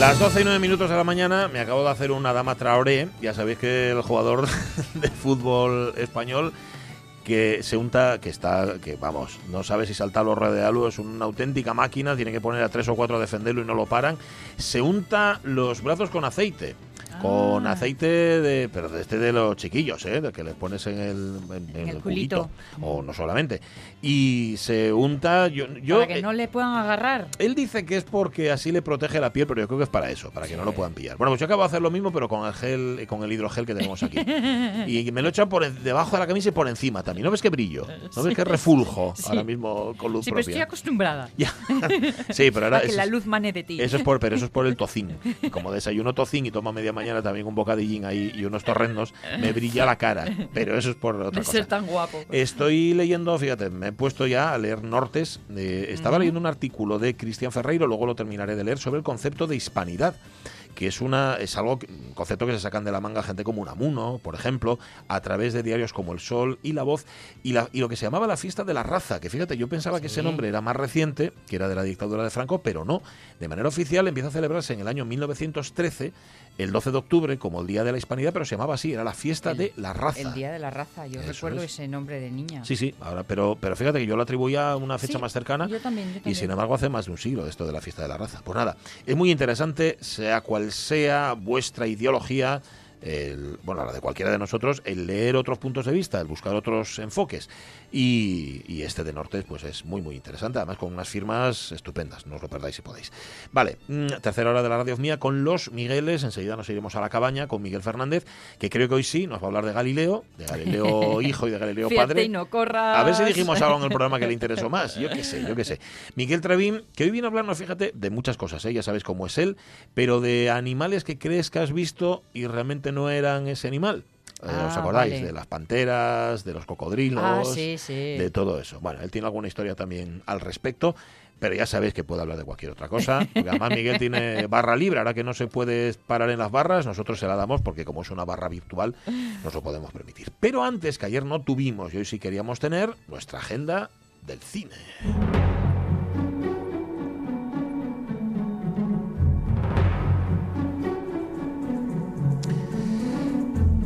Las 12 y 9 minutos de la mañana me acabo de hacer una dama Traoré. Ya sabéis que el jugador de fútbol español que se unta, que está, que vamos, no sabe si saltar los rodealos, es una auténtica máquina, tiene que poner a tres o cuatro a defenderlo y no lo paran. Se unta los brazos con aceite con Ah. aceite de pero de este de los chiquillos eh de que les pones en el en, en el el culito. o no solamente y se unta yo yo para que eh, no le puedan agarrar. él dice que es porque así le protege la piel, pero yo creo que es para eso, para que no lo puedan pillar. Bueno, pues yo acabo de hacer lo mismo, pero con el gel, con el hidrogel que tenemos aquí. Y me lo echan por debajo de la camisa y por encima también. ¿No ves que brillo? ¿No ves que refuljo Sí. ahora mismo con luz Sí, pero estoy acostumbrada. Ya. Sí, pero ahora a que la luz mane de ti. eso es por, pero eso es por el tocín. Como desayuno tocín y tomo a media mañana también un bocadillín ahí y unos torrendos, me brilla la cara. Pero eso es por otra de cosa. ser tan guapo. Estoy leyendo, fíjate, me he puesto ya a leer Nortes. eh, estaba leyendo un artículo de Cristian Ferreiro, luego lo terminaré de leer, sobre el concepto de hispanidad que es una es algo un concepto que se sacan de la manga gente como Unamuno, por ejemplo, a través de diarios como El Sol y La Voz y, la- y lo que se llamaba la fiesta de la raza, que fíjate, yo pensaba que ese nombre era más reciente, que era de la dictadura de Franco, pero no. De manera oficial empieza a celebrarse en el año 1913, el 12 de octubre, como el Día de la Hispanidad, pero se llamaba así, era la fiesta El- de la raza. El día de la raza. Yo Eso recuerdo es. ese nombre de niña. Sí, sí, ahora, pero, pero fíjate que yo lo atribuía a una fecha Sí, más cercana. Yo también, yo Y sin embargo hace más de un siglo esto de la fiesta de la raza. Pues nada, es muy interesante, sea cual sea vuestra ideología, el- bueno, la de cualquiera de nosotros, el leer otros puntos de vista, el buscar otros enfoques. Y, y este de Nortes, pues es muy, muy interesante, además con unas firmas estupendas, no os lo perdáis si podéis. Vale, mm, tercera hora de la radio mía con los Migueles, enseguida nos iremos a la cabaña con Miguel Fernández, que creo que hoy sí nos va a hablar de Galileo, de Galileo hijo y de Galileo padre. y no corras. A ver si dijimos algo en el programa que le interesó más. Yo qué sé, yo qué sé. Miguel Trevín, que hoy viene a hablarnos, fíjate, de muchas cosas, ¿eh? ya sabéis cómo es él, pero de animales que crees que has visto y realmente no eran ese animal. Eh, ¿Os Ah, acordáis? vale. De las panteras, de los cocodrilos, Ah, sí, sí. de todo eso. Bueno, él tiene alguna historia también al respecto. Pero ya sabéis que puede hablar de cualquier otra cosa. Porque además Miguel tiene barra libre. Ahora que no se puede parar en las barras, nosotros se la damos porque como es una barra virtual, nos lo podemos permitir. Pero antes, que ayer no tuvimos y hoy sí queríamos tener, nuestra agenda del cine.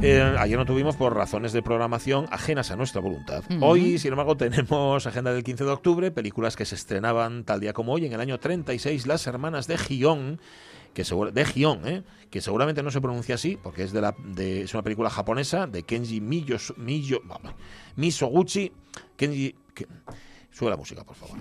Eh, ayer no tuvimos por razones de programación ajenas a nuestra voluntad. Hoy, sin embargo, tenemos agenda del 15 de octubre, películas que se estrenaban tal día como hoy. En el año 36, Las Hermanas de Gion, que segura- de Gion, ¿eh? que seguramente no se pronuncia así, porque es, de la, de, es una película japonesa de Kenji Miyo- vamos, Misoguchi. Kenji... que- sube la música, por favor.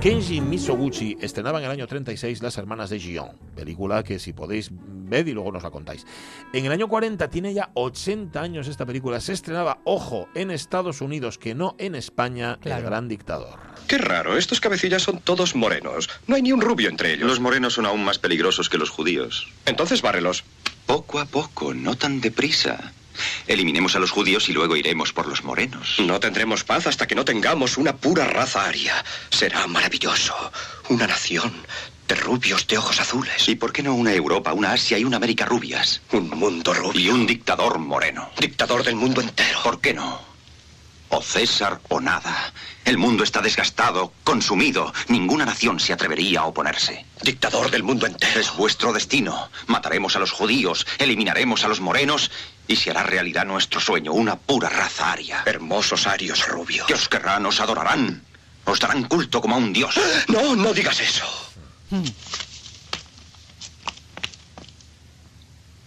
Kenji Misoguchi estrenaba en el año 36 Las Hermanas de Gion, película que si podéis ver y luego nos la contáis. En el año 40 tiene ya 80 años esta película, se estrenaba, ojo, en Estados Unidos, que no en España, Claro. El Gran Dictador. Qué raro, estos cabecillas son todos morenos. No hay ni un rubio entre ellos. Los morenos son aún más peligrosos que los judíos. Entonces bárrelos. Poco a poco, no tan deprisa. Eliminemos a los judíos y luego iremos por los morenos. No tendremos paz hasta que no tengamos una pura raza aria. Será maravilloso. Una nación de rubios de ojos azules. ¿Y por qué no una Europa, una Asia y una América rubias? Un mundo rubio. Y un dictador moreno. dictador del mundo entero. ¿Por qué no? O César o nada. El mundo está desgastado, consumido. Ninguna nación se atrevería a oponerse. Dictador del mundo entero. Es vuestro destino. Mataremos a los judíos, eliminaremos a los morenos y se hará realidad nuestro sueño, una pura raza aria. Hermosos arios rubios. Que os querrán, os adorarán. Os darán culto como a un dios. No, no digas eso.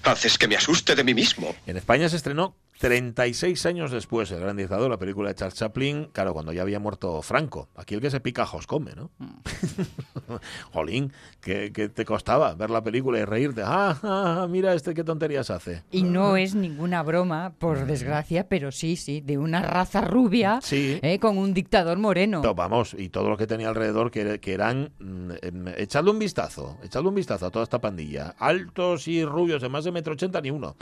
Haces que me asuste de mí mismo. En España se estrenó 36 años después, El Gran Dictador, la película de Charles Chaplin, claro, cuando ya había muerto Franco. Aquí el que se pica ajos come, ¿no? Jolín, ¿qué, qué te costaba ver la película y reírte? Ah, ah, ah, mira este qué tonterías hace. Y no es ninguna broma, por desgracia, pero sí, sí, de una raza rubia Sí. eh, con un dictador moreno. To- Vamos, y todo lo que tenía alrededor, que, que eran... mm, em, echadle un vistazo, echadle un vistazo a toda esta pandilla. Altos y rubios de más de metro ochenta, ni uno.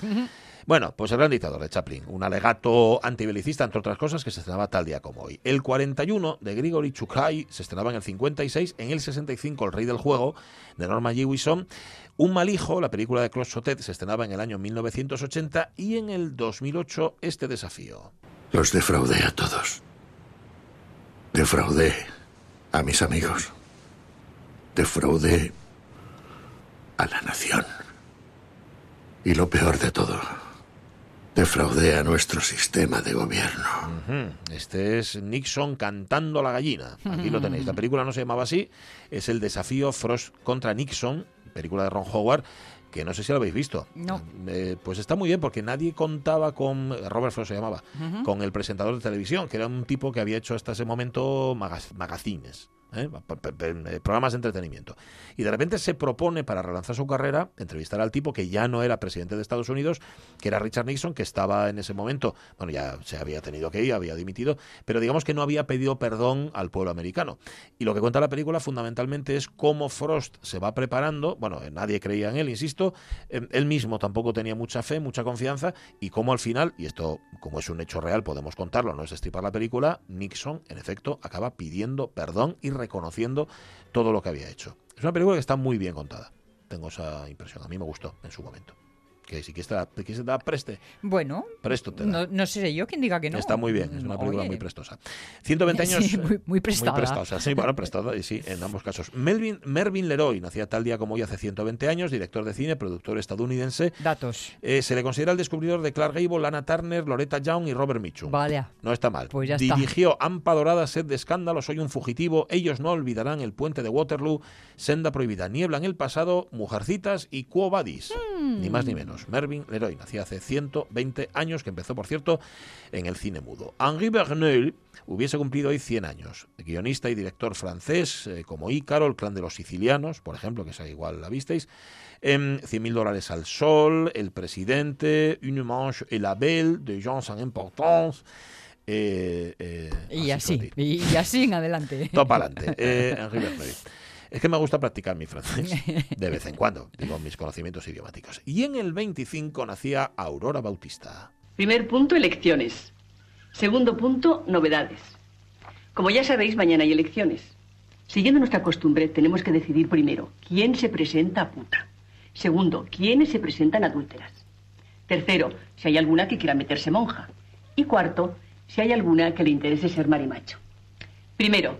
Bueno, pues el gran dictador de Chaplin, un alegato antibelicista, entre otras cosas, que se estrenaba tal día como hoy. El 41 de Grigory Chukhai se estrenaba en el 56, en el 65 El Rey del Juego, de Norma Jewison. Un mal hijo, la película de Claude Sautet, se estrenaba en el año 1980 y en el 2008 este desafío. Los defraudé a todos. Defraudé a mis amigos. Defraudé a la nación. Y lo peor de todo, defraudé a nuestro sistema de gobierno. Este es Nixon cantando a la gallina. Aquí lo tenéis. La película no se llamaba así. Es el desafío Frost contra Nixon, película de Ron Howard, que no sé si lo habéis visto. No. Eh, pues está muy bien porque nadie contaba con. Robert Frost se llamaba. Con el presentador de televisión, que era un tipo que había hecho hasta ese momento magazines. ¿Eh? Eh, programas de entretenimiento. Y de repente se propone para relanzar su carrera entrevistar al tipo que ya no era presidente de Estados Unidos, que era Richard Nixon, que estaba en ese momento, bueno, ya se había tenido que ir, había dimitido, pero digamos que no había pedido perdón al pueblo americano. Y lo que cuenta la película fundamentalmente es cómo Frost se va preparando, bueno, eh, nadie creía en él, insisto, él mismo tampoco tenía mucha fe, mucha confianza, y cómo al final, y esto como es un hecho real, podemos contarlo, no es destripar la película, Nixon, en efecto, acaba pidiendo perdón y reconociendo todo lo que había hecho. Es una película que está muy bien contada. Tengo esa impresión. A mí me gustó en su momento. Que si quieres te la, te quieres te la preste, Bueno, presto te no, no sé yo quién diga que no. Está muy bien, es una película Oye, muy prestosa. 120 años. Sí, muy- muy prestada. prestosa, sí, bueno, prestada, y sí, en ambos casos. Melvin, Mervyn Leroy nacía tal día como hoy hace 120 años, director de cine, productor estadounidense. Datos. Eh, se le considera el descubridor de Clark Gable, Lana Turner, Loretta Young y Robert Mitchum. Vale. No está mal. Pues ya está. Dirigió Ampa Dorada, Sed de Escándalo, Soy un fugitivo, Ellos no olvidarán el puente de Waterloo, Senda Prohibida, Niebla en el pasado, Mujercitas y Quo Vadis. Hmm. Ni más ni menos. Mervyn Leroy nacía hace 120 años, que empezó, por cierto, en el cine mudo. Henri Verneuil hubiese cumplido hoy 100 años. Guionista y director francés, eh, como Ícaro, El clan de los sicilianos, por ejemplo, que esa igual la visteis. Em, 100.000 dólares al sol, El presidente, Une manche et la belle, de Jean sans importance. Eh, eh, Y así, y, y así en adelante. Todo para adelante. Eh. Es que me gusta practicar mi francés de vez en cuando, digo, mis conocimientos idiomáticos. Y en el 25 nacía Aurora Bautista. Primer punto, elecciones. Segundo punto, novedades. Como ya sabéis, mañana hay elecciones. Siguiendo nuestra costumbre, tenemos que decidir primero quién se presenta a puta. Segundo, quiénes se presentan adúlteras. Tercero, si hay alguna que quiera meterse monja. Y cuarto, si hay alguna que le interese ser marimacho. Primero,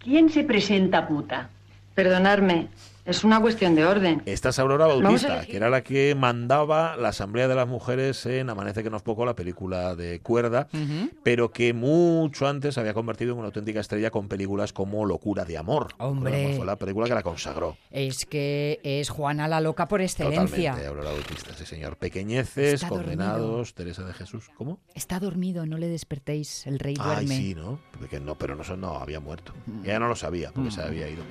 ¿quién se presenta a puta? Perdonadme, es una cuestión de orden. Esta es Aurora Bautista, que era la que mandaba la Asamblea de las Mujeres en Amanece que no es poco, la película de cuerda, pero que mucho antes se había convertido en una auténtica estrella con películas como Locura de Amor. Hombre. Fue la película que la consagró. Es que es Juana la loca por excelencia. Totalmente, Aurora Bautista, sí señor. Pequeñeces, Está condenados, Teresa de Jesús. ¿Cómo? Está dormido, no le despertéis, el rey Ay, duerme. sí, ¿no? Porque no, pero no, no había muerto. Ella no lo sabía, porque se había ido.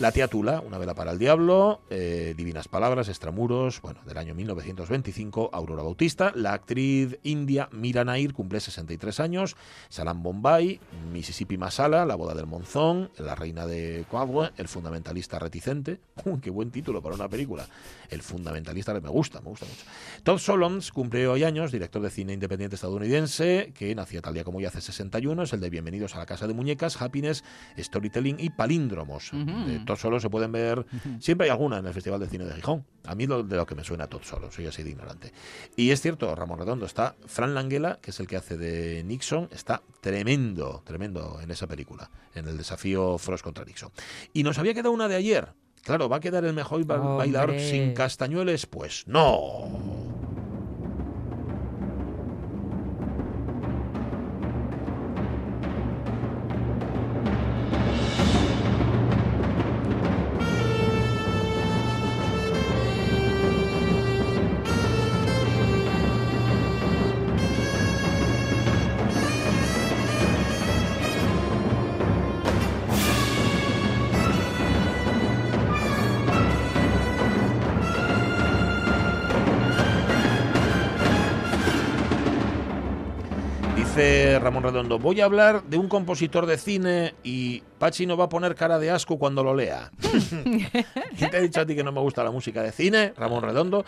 La tía Tula, Una vela para el diablo, eh, Divinas palabras, Extramuros, bueno, del año 1925, Aurora Bautista. La actriz india Mira Nair cumple 63 años. Salam Bombay, Mississippi Masala, La boda del monzón, La reina de Coagua, El fundamentalista reticente. Uy, qué buen título para una película. El fundamentalista me gusta, me gusta mucho. Todd Solondz cumple hoy años, director de cine independiente estadounidense, que nació tal día como hoy hace 61, es el de Bienvenidos a la Casa de Muñecas, Happiness, Storytelling y Palíndromos. De Todd Solondz se pueden ver, siempre hay alguna en el Festival de Cine de Gijón. A mí lo, de lo que me suena Todd Solondz, soy así de ignorante. Y es cierto, Ramón Redondo, está Fran Langela, que es el que hace de Nixon, está tremendo, tremendo en esa película, en el desafío Frost contra Nixon. Y nos había quedado una de ayer. Claro, ¿va a quedar el mejor ba- bailador sin castañueles? Pues no. Ramón Redondo, voy a hablar de un compositor de cine y Pachi no va a poner cara de asco cuando lo lea. ¿Quién te ha dicho a ti que no me gusta la música de cine? Ramón Redondo.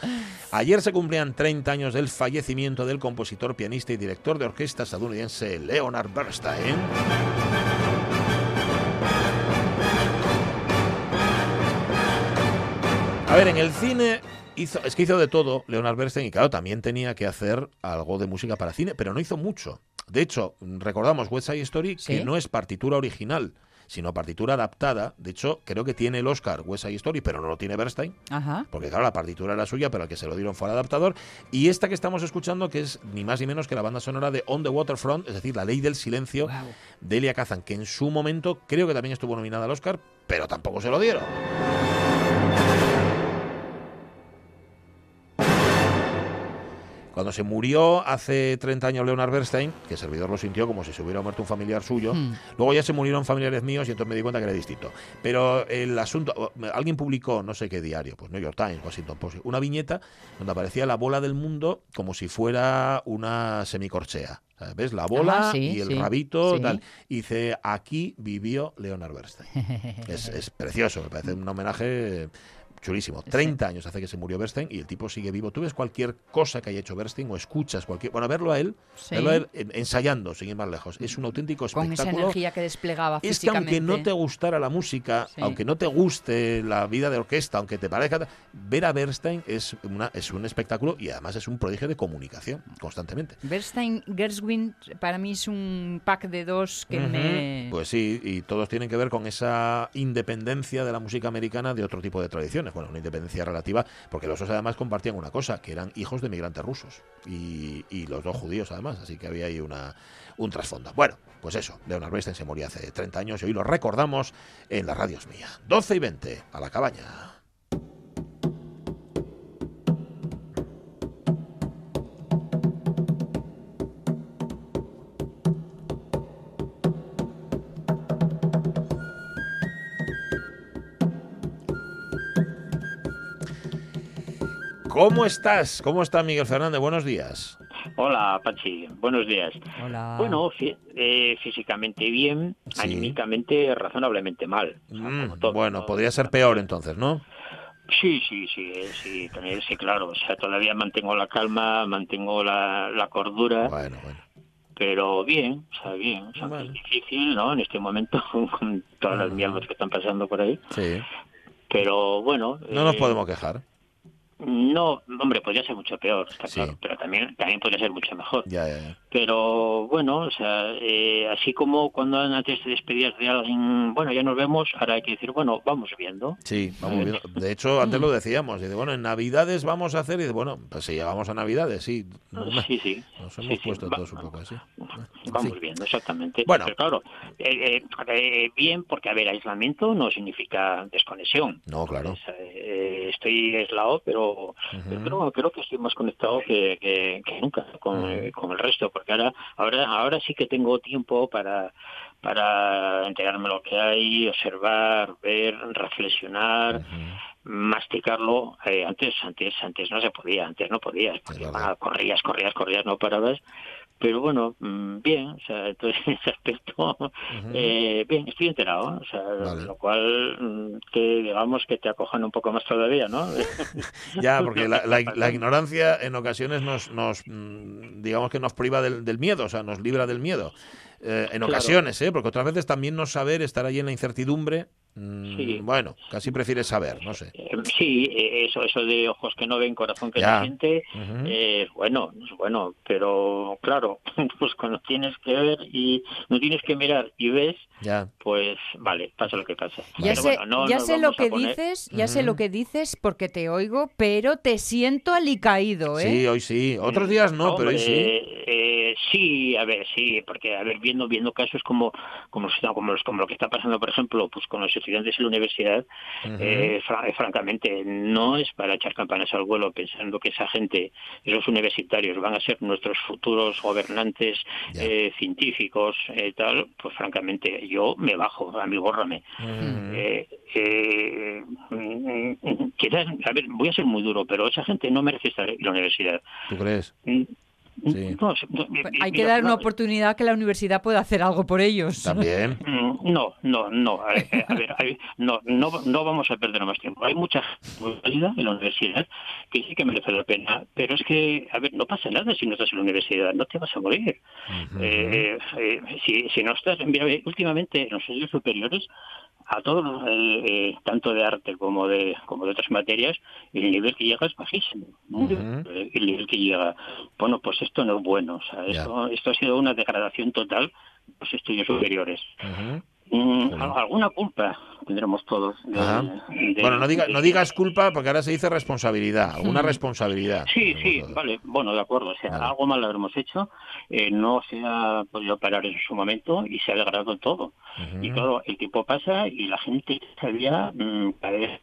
Ayer se cumplían 30 años del fallecimiento del compositor, pianista y director de orquesta estadounidense Leonard Bernstein. A ver, en el cine hizo, es que hizo de todo Leonard Bernstein y claro, también tenía que hacer algo de música para cine, pero no hizo mucho. De hecho, recordamos West Side Story, que no es partitura original, sino partitura adaptada. De hecho, creo que tiene el Oscar West Side Story, pero no lo tiene Bernstein. Ajá. Porque claro, la partitura era suya, pero al que se lo dieron fue al adaptador. Y esta que estamos escuchando, que es ni más ni menos que la banda sonora de On the Waterfront, es decir, La Ley del Silencio de Elia Kazan, que en su momento creo que también estuvo nominada al Oscar, pero tampoco se lo dieron. Cuando se murió hace 30 años Leonard Bernstein, que el servidor lo sintió como si se hubiera muerto un familiar suyo, Hmm. luego ya se murieron familiares míos y entonces me di cuenta que era distinto. Pero el asunto, alguien publicó, no sé qué diario, pues New York Times, Washington Post, una viñeta donde aparecía la bola del mundo como si fuera una semicorchea. ¿sabes? ¿Ves? La bola sí, y el sí, rabito, sí. tal. Y dice, aquí vivió Leonard Bernstein. es, es precioso, me parece un homenaje chulísimo. 30 años hace que se murió Bernstein y el tipo sigue vivo. Tú ves cualquier cosa que haya hecho Bernstein o escuchas cualquier... Bueno, verlo a él, Sí. verlo a él en- ensayando, sin ir más lejos. Es un auténtico Con esa espectáculo. energía que desplegaba Es que aunque no te gustara la música, Sí. aunque no te guste la vida de orquesta, aunque te parezca, ver a Bernstein es, una, es un espectáculo y además es un prodigio de comunicación constantemente. Bernstein, Gershwin, para mí es un pack de dos que me... Pues sí, y todos tienen que ver con esa independencia de la música americana de otro tipo de tradiciones. Bueno, una independencia relativa, porque los dos además compartían una cosa, que eran hijos de migrantes rusos y, los dos judíos además, así que había ahí una, un trasfondo. Bueno, pues eso, Leonard Bernstein se murió hace 30 años y hoy lo recordamos en la radios mía. 12 y 20, a la cabaña. ¿Cómo estás? ¿Cómo está Miguel Fernández? Buenos días. Hola, Pachi. Buenos días. Hola. Bueno, fí- eh, físicamente bien, Sí. anímicamente razonablemente mal. O sea, Mm, como todo, bueno, ¿no? podría ser peor entonces, ¿no? Sí, sí, sí, eh, sí, también, sí, claro. O sea, todavía mantengo la calma, mantengo la, la cordura, Bueno, bueno. pero bien, o sea, bien. O sea, Bueno. Es difícil, ¿no? En este momento, con todas las mierdas que están pasando por ahí. Sí. Pero bueno. No nos eh, podemos quejar. No, hombre, podría ser mucho peor, está Sí. claro. Pero también, también podría ser mucho mejor. Ya, ya, ya. Pero bueno, o sea, eh, así como cuando antes te despedías de alguien, bueno, ya nos vemos, ahora hay que decir, bueno, vamos viendo. Sí, vamos viendo. De hecho, antes lo decíamos. Dice, bueno, en Navidades vamos a hacer. Y bueno, pues si llegamos a Navidades, sí. Sí, sí. Nos hemos Sí, sí, puesto va- todos un poco así. Vamos viendo, exactamente. Bueno. Pero claro, eh, eh, eh, bien, porque, a ver, aislamiento no significa desconexión. No, claro. Eh, estoy aislado, pero, pero creo que estoy más conectado que, que- que nunca con, con el resto, porque ahora, ahora, ahora sí que tengo tiempo para para enterarme lo que hay, observar, ver, reflexionar, masticarlo. Eh, antes, antes, antes no se podía, antes no podías, porque, ah, corrías, corrías, corrías, no parabas. Pero bueno, mm, bien, o sea, entonces en ese aspecto, eh, bien, estoy enterado, o sea, lo cual, mm, que digamos que te acojan un poco más todavía, ¿no? Ya, porque la, la- la ignorancia en ocasiones nos, nos, mm, digamos que nos priva del, del miedo, o sea, nos libra del miedo. Eh, en Claro. ocasiones, ¿eh? Porque otras veces también no saber, estar ahí en la incertidumbre. Mm, Sí. Bueno, casi prefieres saber, no sé. Eh, Sí, eh, eso, eso de ojos que no ven, corazón que Ya. no siente, Ujú. eh, es bueno, es bueno, pero claro, pues cuando tienes que ver y no tienes que mirar y ves, Ya. pues vale, pasa lo que pasa. Ya Pero sé, bueno, no ya sé lo que poner- dices, ya sé lo que dices porque te oigo, pero te siento alicaído, ¿eh? Sí, hoy sí. Otros días no, pero hoy sí. Hombre, eh, sí, a ver, sí, porque a ver, viendo viendo casos como como como, los- como lo que está pasando, por ejemplo, pues con los estudiantes en la universidad, eh, eh, francamente, no es para echar campanas al vuelo pensando que esa gente, esos universitarios, van a ser nuestros futuros gobernantes eh, científicos, eh, tal. Pues francamente, yo me bajo, a mí bórrame. Eh, eh, mm, mm, quizás, a ver, voy a ser muy duro, pero esa gente no merece estar en la universidad. ¿Tú crees? Sí. No, sí, no, Pues Hay que mira, dar una no, oportunidad que la universidad pueda hacer algo por ellos. También. Mm, No, no, no. A ver, a ver, hay- no, no, no vamos a perder más tiempo. Hay mucha válida en la universidad que sí que merece la pena, pero es que, a ver, no pasa nada si no estás en la universidad, no te vas a morir. Eh, eh, si, si no estás, mira, eh, últimamente en los estudios superiores, a todos, eh, eh, tanto de arte como de como de otras materias, el nivel que llega es bajísimo. Eh, El nivel que llega. Bueno, pues esto no es bueno. O sea, esto, esto ha sido una degradación total de los estudios superiores. Mm, al- alguna culpa tendremos todos. de- Ajá. de- Bueno, no, diga, no digas culpa porque ahora se dice responsabilidad, alguna Mm. responsabilidad. Sí, sí, vale, bueno, de acuerdo. O sea, Vale. algo mal habremos hecho, eh, no se ha podido parar en su momento y se ha degradado todo. Y claro, el tiempo pasa y la gente sabía mm, cada vez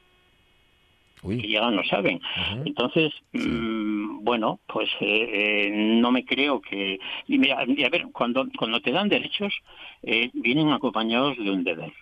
que Uy. llegan no saben. Entonces, mm, bueno, pues eh, eh, no me creo que... Y mira, y a ver, cuando, cuando te dan derechos, eh, vienen acompañados de un deber.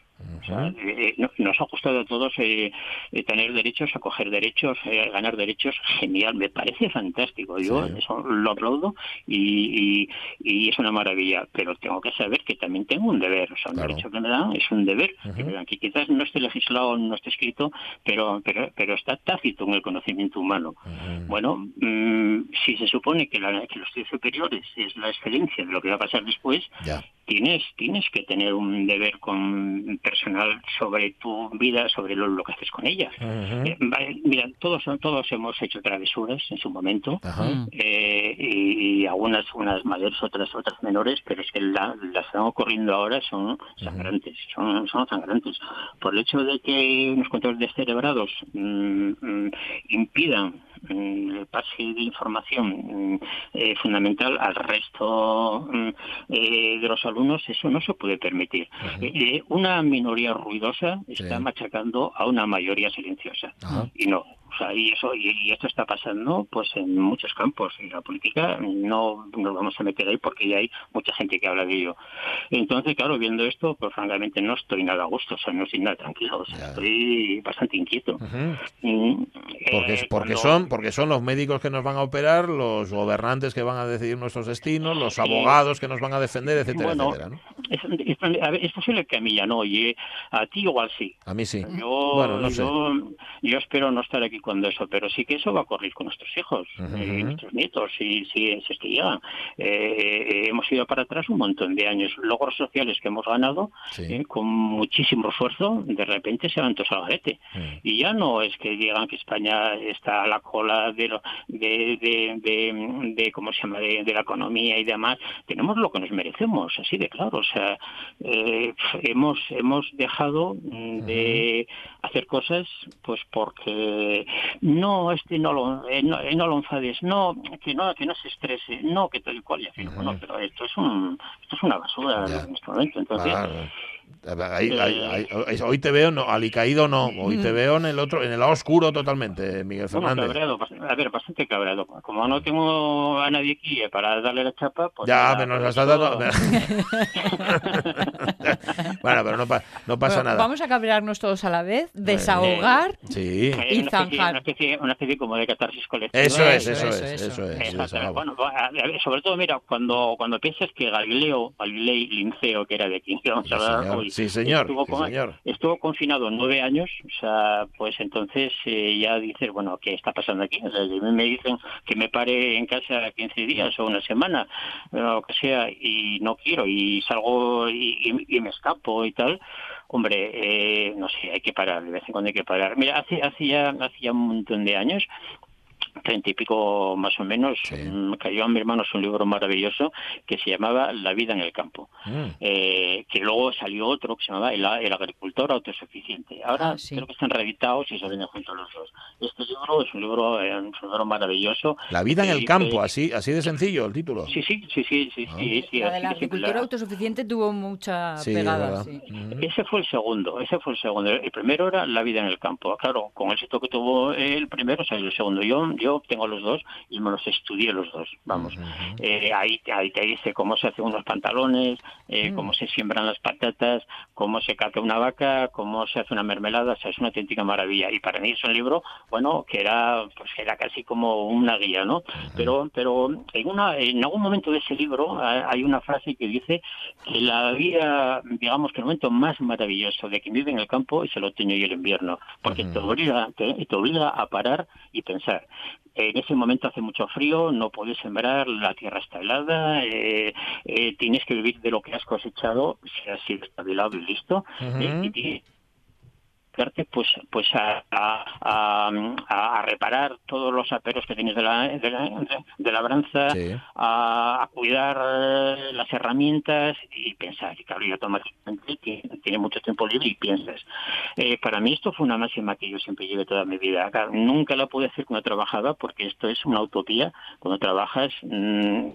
O sea, eh, eh, no- nos ha gustado a todos eh, eh, tener derechos, acoger derechos, eh, ganar derechos. Genial, me parece fantástico. Yo Sí. eso lo aplaudo y, y, y es una maravilla. Pero tengo que saber que también tengo un deber. O sea, un Claro. derecho que me dan es un deber. me dan, que quizás no esté legislado, no esté escrito, pero, pero, pero está tácito en el conocimiento humano. Bueno, mm, si se supone que, la- que los estudios superiores es la excelencia de lo que va a pasar después, Ya. Tienes tienes que tener un deber con personal sobre tu vida, sobre lo, lo que haces con ella. Eh, vale, mira, todos todos hemos hecho travesuras en su momento. Ajá. eh, y, y algunas unas mayores, otras otras menores, pero es que la- las que están ocurriendo ahora son sangrantes, son, son sangrantes. Por el hecho de que unos controles descerebrados mm, mm, impidan mm, el pase de información mm, eh, fundamental al resto mm, eh, de los alumnos, eso no se puede permitir. Eh, eh, una minoría ruidosa está Sí. machacando a una mayoría silenciosa. Y no. O sea, y eso y, y esto está pasando pues en muchos campos y la política no nos vamos a meter ahí porque ya hay mucha gente que habla de ello entonces claro viendo esto pues francamente no estoy nada a gusto o sea no estoy nada tranquilo o sea, Ya. estoy bastante inquieto. Mm, Porque, eh, porque, cuando- son, porque son los médicos que nos van a operar, los gobernantes que van a decidir nuestros destinos, los abogados que nos van a defender, etcétera, Bueno, etcétera. ¿no? Es, posible que a mí ya no oye a ti igual sí A mí sí. Yo, Bueno, no sé. yo, yo espero no estar aquí cuando eso, pero sí que eso va a ocurrir con nuestros hijos, eh, nuestros nietos, si, si, si es que llegan. Eh, eh, hemos ido para atrás un montón de años. Logros sociales que hemos ganado Sí. eh, con muchísimo esfuerzo, de repente se van todos al garete. Mm. Y ya no es que digan que España está a la cola de, lo- de, de, de, de- ¿cómo se llama?, de, de la economía y demás. Tenemos lo que nos merecemos, así de claro. O sea, eh, hemos, hemos dejado mm, de hacer cosas pues porque no este no lo eh, no, eh, no lo enfades no que no que no se estrese no que tal y cual y así bueno pero esto es un esto es una basura Ya. en este momento entonces ahí- ahí- ahí- ahí- hoy te veo, no, alicaído no, hoy te veo en el otro, en el lado oscuro totalmente, Miguel bueno, Fernández. cabreado, bast- a ver, bastante cabreado. Como no tengo a nadie aquí eh, para darle la chapa, pues. Ya, nada, pero nos por la estás eso- dando. bueno, pero no, pa- no pasa Bueno, nada. Vamos a cabrearnos todos a la vez, desahogar. Sí, Eh, Y una, especie, zanjar. una, especie, una especie como de catarsis colectiva. eso es, Eso, eso es, eso, eso eso. es. Bueno, a- a ver, sobre todo, mira, cuando, cuando piensas que Galileo, Galilei Linceo, que era de quien vamos a hablar Sí, señor. Estuvo, Sí, con- señor. estuvo confinado nueve años, o sea, pues entonces eh, ya dices, bueno, ¿qué está pasando aquí? O sea, me dicen que me pare en casa 15 días o una semana, o lo que sea, y no quiero, y salgo y, y- y me escapo y tal, hombre, eh, no sé, hay que parar, de vez en cuando hay que parar. Mira, hace, hace, ya, hace ya un montón de años, treinta y pico más o menos, Sí. mm, cayó a mi hermano un libro maravilloso que se llamaba La vida en el campo, Mm. eh, que luego salió otro que se llamaba El, el agricultor autosuficiente. Ahora Ah, sí. creo que están reeditados y se venden juntos los dos. Este libro es un libro, eh, un libro maravilloso. La vida en el campo, así, así de sencillo el título. Sí, sí, sí, sí, sí, sí, sí, La así de la de simple. agricultura autosuficiente tuvo mucha pegada. Mm. Ese fue el segundo, ese fue el segundo. El primero era La vida en el campo. Claro, con el éxito que tuvo el primero, salió el segundo. Yo yo tengo los dos y me los estudié los dos, vamos. Eh, ahí, ahí te dice cómo se hacen unos pantalones, eh, Mm. cómo se siembran las patatas, cómo se caca una vaca, cómo se hace una mermelada, o sea, es una auténtica maravilla. Y para mí es un libro, bueno, que era, pues era casi como una guía, ¿no? Pero, pero en una, en algún momento de ese libro ha- hay una frase que dice que la vida, digamos que el momento más maravilloso de quien vive en el campo es el otoño y el invierno, porque te obliga, te, te obliga a parar y pensar. En ese momento hace mucho frío, no puedes sembrar, la tierra está helada, eh, eh, tienes que vivir de lo que has cosechado, si has sido estabilado y listo, eh, y dedicarte, pues pues a, a, a- a reparar todos los aperos que tienes de la, de la, de la labranza, Sí. a, a cuidar las herramientas y pensar. Y claro, y automáticamente tiene, tiene mucho tiempo libre y piensas. Eh, para mí esto fue una máxima que yo siempre llevé toda mi vida. Claro, nunca la pude hacer cuando trabajaba porque esto es una utopía. Cuando trabajas... mm,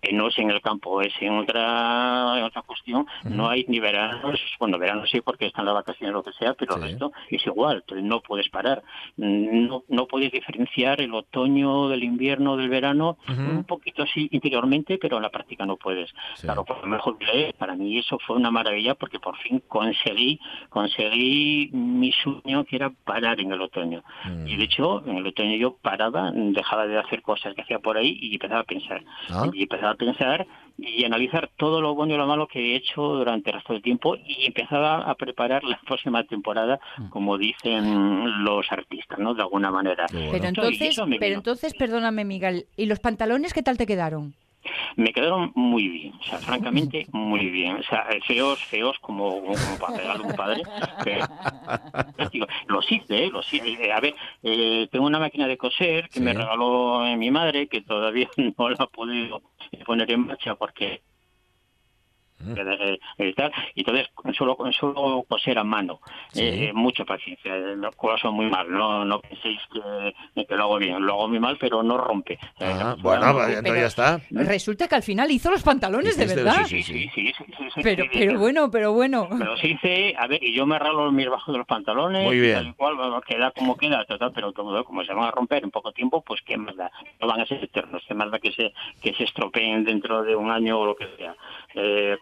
que no es en el campo, es en otra, en otra cuestión. No hay ni veranos, bueno, verano sí porque están las vacaciones o lo que sea, pero el resto es igual, no puedes parar. Mm, No, no puedes diferenciar el otoño del invierno, del verano, un poquito así interiormente, pero en la práctica no puedes. Claro, por lo mejor para mí eso fue una maravilla porque por fin conseguí, conseguí mi sueño que era parar en el otoño. Y de hecho, en el otoño yo paraba, dejaba de hacer cosas que hacía por ahí y empezaba a pensar. Ah. Y empezaba a pensar y analizar todo lo bueno y lo malo que he hecho durante el resto del tiempo y empezaba a preparar la próxima temporada, como dicen los artistas, ¿no? De alguna manera. Pero entonces, pero entonces, perdóname, Miguel, ¿y los pantalones qué tal te quedaron? Me quedaron muy bien, o sea, francamente muy bien, o sea, eh, feos, feos como, como para pegarle un padre, pero, los hice, ¿eh? los hice, Eh, a ver, eh, tengo una máquina de coser que me regaló mi madre, que todavía no la he podido poner en marcha porque eh, eh, tal, y entonces solo, solo coser a mano, Eh, mucha paciencia, eh, cosas son muy mal, no, no penséis que, que lo hago bien, lo hago muy mal, pero no rompe. Ah, bueno, no pues, ya está. Resulta que al final hizo los pantalones de verdad. sí, sí, sí. Sí, sí, sí, sí, Pero, bueno, pero bueno. Pero sí hice, a ver, y yo me arreglo mis bajos de los pantalones, Muy bien. tal cual, bueno, queda como queda, total, pero como, como se van a romper en poco tiempo, pues qué más da, no van a ser eternos, qué más da que se, que se estropeen dentro de un año o lo que sea.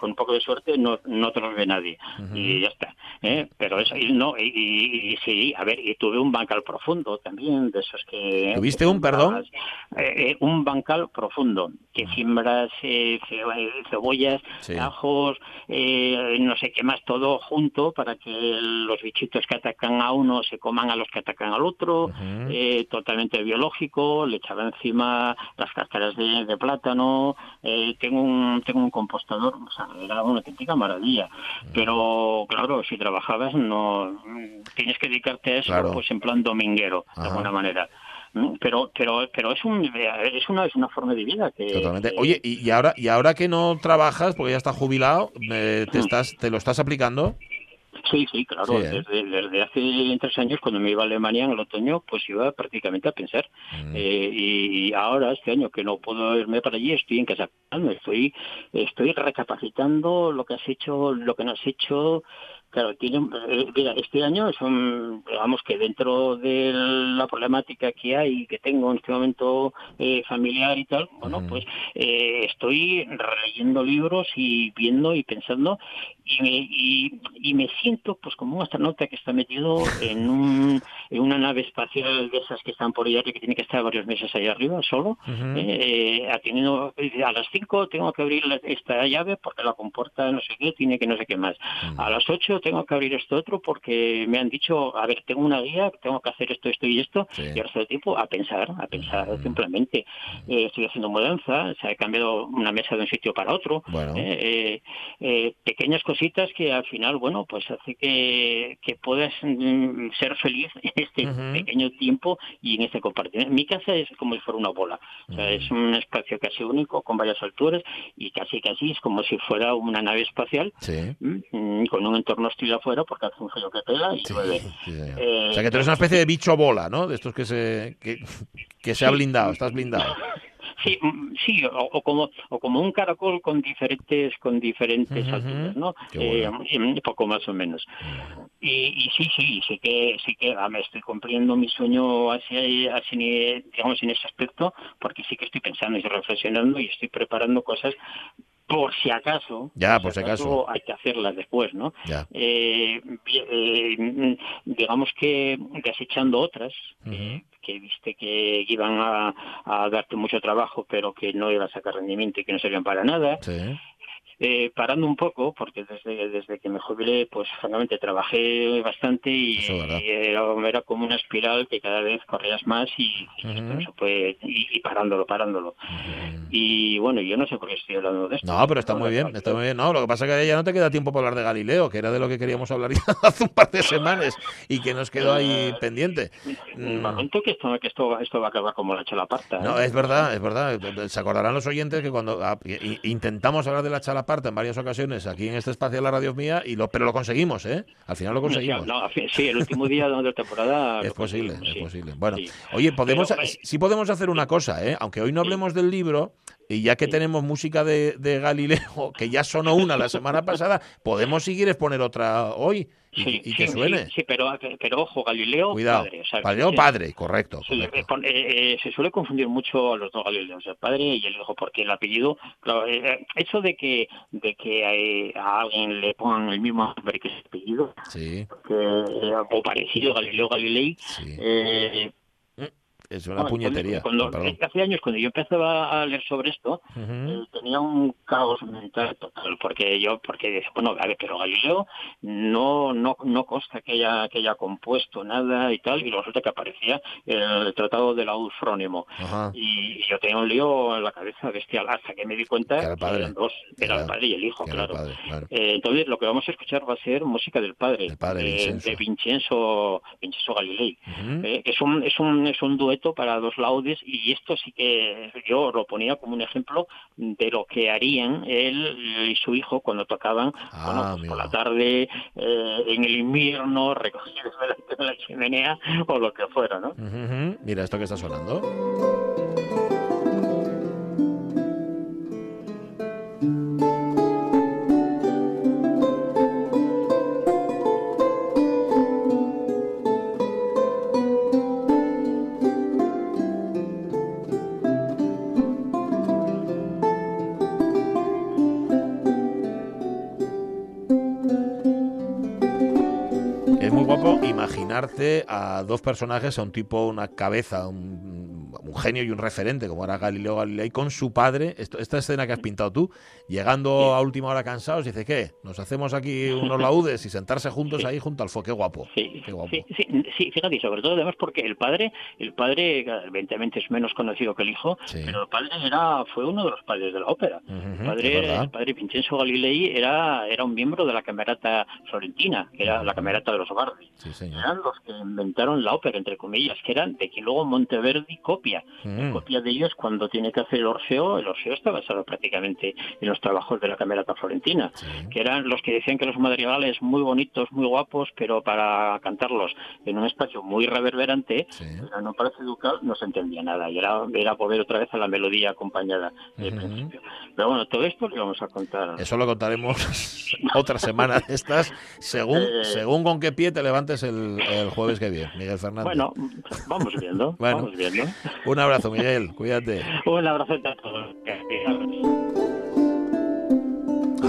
Con un poco de suerte no, no te los ve nadie, y ya está. ¿eh? Pero eso, y no, y, y- y sí, a ver, y tuve un bancal profundo también, de esos que... ¿Tuviste un, perdón? Eh, eh, un bancal profundo, que siembras eh, eh, cebollas, Sí. ajos, eh, no sé qué más, todo junto para que los bichitos que atacan a uno se coman a los que atacan al otro, totalmente biológico, le echaba encima las cáscaras de, de plátano, eh, tengo un tengo un compostador, o sea, era una auténtica maravilla, pero claro, si trabajabas no tienes que dedicarte a eso Claro. pues en plan dominguero, de alguna manera. ¿Mm? Pero pero pero es un es una es una forma de vida que Totalmente. que- Oye, y, y ahora y ahora que no trabajas porque ya estás jubilado, eh, te Mm. estás te lo estás aplicando. Sí, sí, claro. Sí, ¿eh? desde, desde hace tres años, cuando me iba a Alemania en el otoño, pues iba prácticamente a pensar. Mm. Eh, y, ahora, este año que no puedo irme para allí, estoy en casa. Estoy, estoy recapacitando lo que has hecho, lo que no has hecho. Claro, tiene, eh, mira, este año es un, digamos que dentro de la problemática que hay, que tengo en este momento eh, familiar y tal, bueno, pues eh, estoy releyendo libros y viendo y pensando y me, y, y me siento pues como un astronauta que está metido en, un, en una nave espacial de esas que están por allá que tiene que estar varios meses allá arriba solo eh, atendiendo a las 5 tengo que abrir esta llave porque la comporta no sé qué tiene que no sé qué más a las 8 tengo que abrir esto otro porque me han dicho a ver tengo una guía tengo que hacer esto esto y esto. Y el resto del tiempo a pensar a pensar simplemente. Eh, estoy haciendo mudanza se ha cambiado una mesa de un sitio para otro. Bueno. eh, eh, pequeñas cositas que al final, bueno, pues hace que, que puedas mm, ser feliz en este pequeño tiempo y en este compartir. Mi casa es como si fuera una bola, o sea, es un espacio casi único con varias alturas y casi casi es como si fuera una nave espacial Sí. mm, con un entorno hostil afuera porque hace un frío que pela y llueve. Eh, O sea que tú eres una especie de bicho bola, ¿no? De estos que se que, que se ha blindado, estás blindado. Sí, mm, sí, o, o como o como un caracol con diferentes con diferentes Ujú, alturas, ¿no? Eh, un poco más o menos. Y, y sí, sí, sí que sí que ah, me estoy cumpliendo mi sueño así, así digamos en ese aspecto, porque sí que estoy pensando y reflexionando y estoy preparando cosas por si acaso, Ya, por si acaso. hay que hacerlas después, ¿no? Ya. Eh, eh, digamos que desechando otras que viste que iban a, a darte mucho trabajo pero que no iban a sacar rendimiento y que no servían para nada Sí. Eh, parando un poco porque desde desde que me jubilé pues francamente trabajé bastante y, y era, era como una espiral que cada vez corrías más y, eso fue y, y parándolo parándolo y bueno yo no sé por qué estoy hablando de esto No, pero está muy bien, está muy bien. No, lo que pasa es que ya no te queda tiempo para hablar de Galileo, que era de lo que queríamos hablar hace un par de semanas y que nos quedó ahí pendiente. un momento que esto que esto esto va a acabar como la chalaparta No, ¿eh? es verdad, es verdad. Se acordarán los oyentes que cuando ah, intentamos hablar de la chalaparta en varias ocasiones aquí en este espacio de la radio mía, y lo, pero lo conseguimos, ¿eh? Al final lo conseguimos. No, sí, el último día de la temporada. Es posible, es sí. posible. Bueno, Sí. oye, podemos, Pero, sí podemos hacer una cosa, ¿eh? Aunque hoy no hablemos del libro, y ya que tenemos música de, de Galileo, que ya sonó una la semana pasada, podemos seguir exponer otra hoy y, Sí, y que sí, suene. Sí, pero, pero ojo, Galileo Cuidado. padre. o sea, Galileo padre, correcto. eh, eh, eh, se suele confundir mucho a los dos Galileos, el padre y el hijo, porque el apellido, claro, eh, eh, eso de que de que eh, a alguien le pongan el mismo nombre que su apellido, Sí, que, eh, o parecido Galileo Galilei, eh, es una puñetería. Cuando, hace años, cuando yo empezaba a leer sobre esto, eh, tenía un caos mental total, porque yo, porque decía, bueno, a ver, pero Galileo no, no, no consta que haya, que haya compuesto nada y tal, y resulta que aparecía el tratado del Eufrónimo. Ajá. Y, y yo tenía un lío en la cabeza bestial, hasta que me di cuenta Que era eran dos, era el padre y el hijo, claro. padre, claro. Eh, entonces, lo que vamos a escuchar va a ser música del padre, padre, de, Vincenzo. de Vincenzo, Vincenzo Galilei. Eh, es un es un es un dueto para dos laudes y esto sí que yo lo ponía como un ejemplo de lo que harían él y su hijo cuando tocaban Ah, bueno, pues por la tarde eh, en el invierno recogidos de la chimenea o lo que fuera no. Mira esto que está sonando. A dos personajes, a un tipo, una cabeza, un, un genio y un referente, como era Galileo Galilei, con su padre. Esto- esta escena que has pintado tú, llegando a última hora cansados, dice, ¿qué? ¿Nos hacemos aquí unos laudes y sentarse juntos ahí junto al fuego? Qué guapo. Qué guapo. Sí, sí, fíjate, y sobre todo además porque el padre, el padre evidentemente es menos conocido que el hijo, pero el padre era fue uno de los padres de la ópera. El padre, el padre Vincenzo Galilei era, era un miembro de la camerata florentina, que era la camerata de los Bardi. Sí. Eran los que inventaron la ópera, entre comillas, que eran de que luego Monteverdi copia. Mm. Copia de ellos cuando tiene que hacer el Orfeo, el Orfeo está basado prácticamente en los trabajos de la camerata florentina, que eran los que decían que los madrigales muy bonitos, muy guapos, pero para cantarlos en un espacio muy reverberante, era no parece ducal, no se entendía nada, y era, era volver otra vez a la melodía acompañada del Ujú. principio. Pero bueno, todo esto lo vamos a contar. Eso lo contaremos otra semana de estas, según, Eh. según con qué pie te levantes el, el jueves que viene, Miguel Fernández. Bueno, vamos viendo, Bueno. vamos viendo. Un abrazo, Miguel, cuídate. Un abrazo a todos.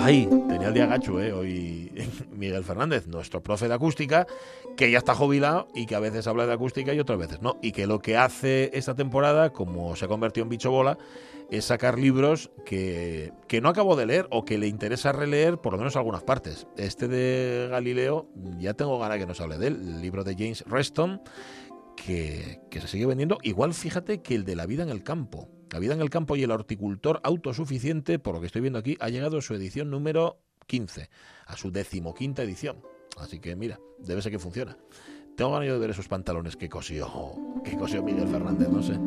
Ay, tenía el día gacho, ¿eh? Hoy Miguel Fernández, nuestro profe de acústica, que ya está jubilado y que a veces habla de acústica y otras veces no. Y que lo que hace esta temporada, como se ha convertido en bicho bola, es sacar libros que, que no acabo de leer o que le interesa releer por lo menos algunas partes. Este de Galileo, ya tengo ganas que nos hable de él, el libro de James Reston, que, que se sigue vendiendo. Igual fíjate que el de la vida en el campo. La vida en el campo y el horticultor autosuficiente, por lo que estoy viendo aquí, ha llegado a su edición número 15, a su decimoquinta edición. Así que mira, debe ser que funciona. Tengo ganas de ver esos pantalones que cosió, que cosió Miguel Fernández, no sé.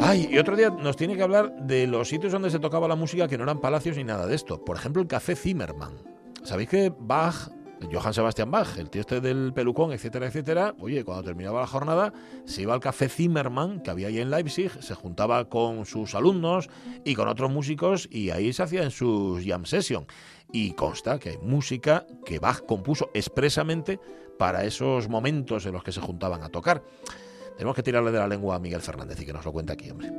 Ay, y otro día nos tiene que hablar de los sitios donde se tocaba la música que no eran palacios ni nada de esto. Por ejemplo, el Café Zimmerman. ¿Sabéis que Bach Johann Sebastian Bach, el tío este del pelucón, etcétera, etcétera, oye, cuando terminaba la jornada, se iba al café Zimmermann, que había ahí en Leipzig, se juntaba con sus alumnos y con otros músicos y ahí se hacían sus jam session. Y consta que hay música que Bach compuso expresamente para esos momentos en los que se juntaban a tocar. Tenemos que tirarle de la lengua a Miguel Fernández y que nos lo cuente aquí, hombre.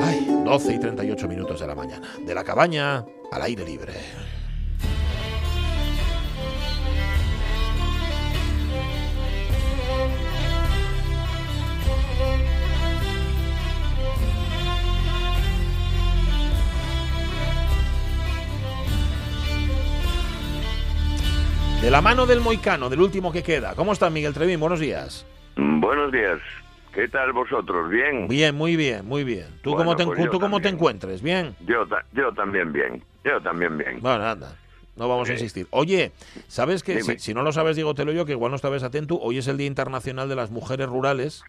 Ay, 12 y 38 minutos de la mañana. De la cabaña al aire libre. De la mano del moicano, del último que queda. ¿Cómo está Miguel Trevín? Buenos días. Buenos días. ¿Qué tal vosotros? ¿Bien? Bien, muy bien, muy bien. ¿Tú cómo, te, pues ¿tú cómo te encuentres? ¿Bien? Yo, yo también bien. Yo también bien. Bueno, anda. No vamos a insistir. Oye, ¿sabes que si, si, no lo sabes, digo, te lo yo, que igual no estabas atento, hoy es el Día Internacional de las Mujeres Rurales,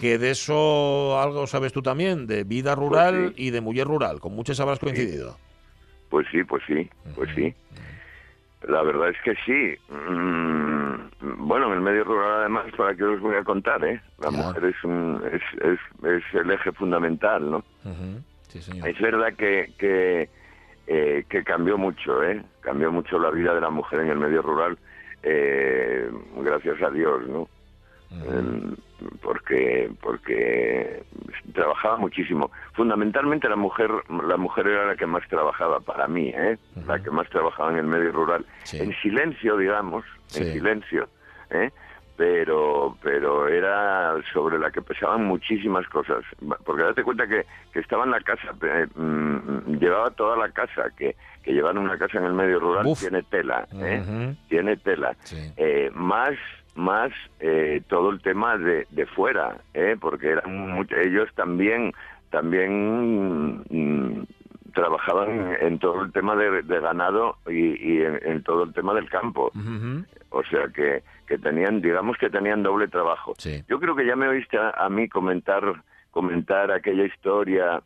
que de eso algo sabes tú también, de vida rural Pues sí. y de mujer rural, con muchas habrás coincidido. Pues sí, pues sí, pues sí. La verdad es que sí. Mm, bueno, en el medio rural además, para qué os voy a contar, ¿eh? La mujer es, un, es, es, es el eje fundamental, ¿no? Sí, señor. Es verdad que, que, eh, que cambió mucho, ¿eh? Cambió mucho la vida de la mujer en el medio rural, eh, gracias a Dios, ¿no? Porque porque trabajaba muchísimo. Fundamentalmente la mujer la mujer era la que más trabajaba para mí, ¿eh? La que más trabajaba en el medio rural. En silencio, digamos, en silencio, ¿eh? pero pero era sobre la que pesaban muchísimas cosas porque date cuenta que, que estaba en la casa eh, mm, llevaba toda la casa que, que llevar una casa en el medio rural Uf. tiene tela ¿eh? Tiene tela Eh, más más eh, todo el tema de, de fuera ¿eh? porque eran ellos también también mm, trabajaban en todo el tema de, de ganado y, y en, en todo el tema del campo o sea que, que tenían, digamos que tenían doble trabajo. Yo creo que ya me oíste a, a mí comentar comentar aquella historia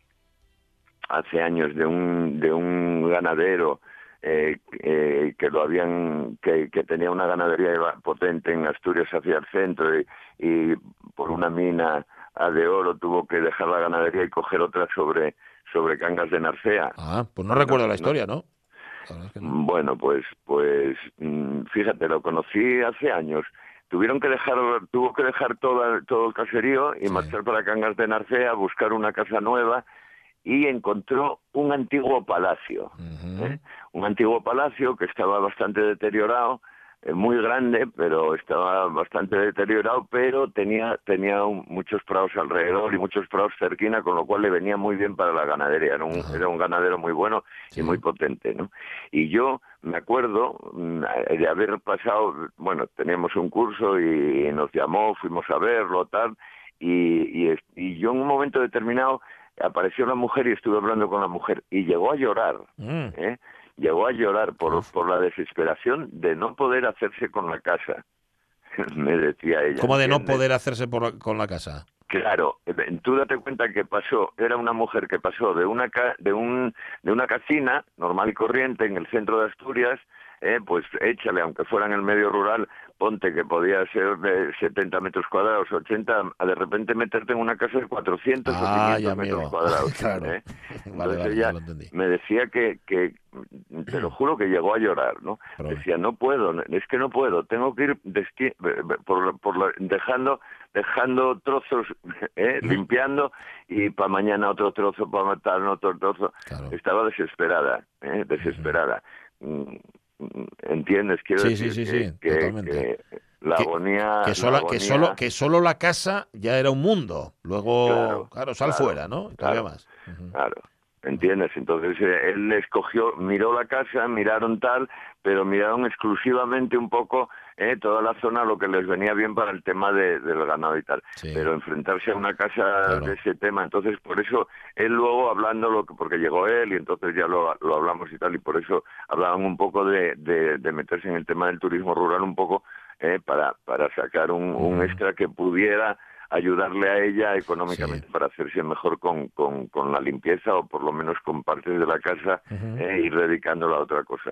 hace años de un de un ganadero eh, eh, que lo habían que, que tenía una ganadería potente en Asturias hacia el centro y, y por una mina a de oro tuvo que dejar la ganadería y coger otra sobre sobre Cangas de Narcea. Ah, pues no recuerdo la historia, ¿no? Bueno, pues, pues, mm, fíjate, lo conocí hace años. Tuvieron que dejar, tuvo que dejar toda, todo el caserío y marchar para Cangas de Narcea, buscar una casa nueva y encontró un antiguo palacio, ¿eh? un antiguo palacio que estaba bastante deteriorado, eh, muy grande, pero estaba bastante deteriorado, pero tenía tenía un- muchos prados alrededor y muchos prados cerquina, con lo cual le venía muy bien para la ganadería. Era un, era un ganadero muy bueno y muy potente, ¿no? Y yo me acuerdo mm, de haber pasado, bueno, teníamos un curso y nos llamó, fuimos a verlo, tal, y, y yo en un momento determinado apareció una mujer y estuve hablando con la mujer y llegó a llorar, ¿eh? llegó a llorar por, por la desesperación de no poder hacerse con la casa, me decía ella. ¿Cómo de no poder hacerse por la- con la casa? Claro, eh, tú date cuenta que pasó, era una mujer que pasó de una ca- de un de una casina normal y corriente en el centro de Asturias, eh, pues échale, aunque fuera en el medio rural, ponte que podía ser de 70 metros cuadrados, 80, a de repente meterte en una casa de 400 Ah, o 500 ya, metros cuadrados. Claro. ¿eh? Entonces vale, ella me decía que, que, te lo juro que llegó a llorar, ¿no? Decía, no puedo, es que no puedo, tengo que ir por, por la- dejando dejando trozos, ¿eh? limpiando, y para mañana otro trozo, para matar otro trozo. Estaba desesperada, ¿eh? desesperada. Mm, ¿Entiendes? Quiero Sí, decir sí, que- sí, que- totalmente. que la agonía... Que, solo, que solo la casa ya era un mundo. Luego, claro, Claro, sal claro, fuera, ¿no? Claro. más. Claro, ¿entiendes? Entonces eh, él escogió, miró la casa, miraron tal, pero miraron exclusivamente un poco eh, toda la zona, lo que les venía bien para el tema de- del ganado y tal. Pero enfrentarse a una casa de ese tema, entonces por eso él luego hablando, lo que, porque llegó él y entonces ya lo, lo hablamos y tal, y por eso hablaban un poco de, de, de meterse en el tema del turismo rural un poco eh, para, para sacar un, un extra que pudiera ayudarle a ella económicamente para hacerse mejor con, con, con, la limpieza o por lo menos con partes de la casa e ir dedicándola a otra cosa.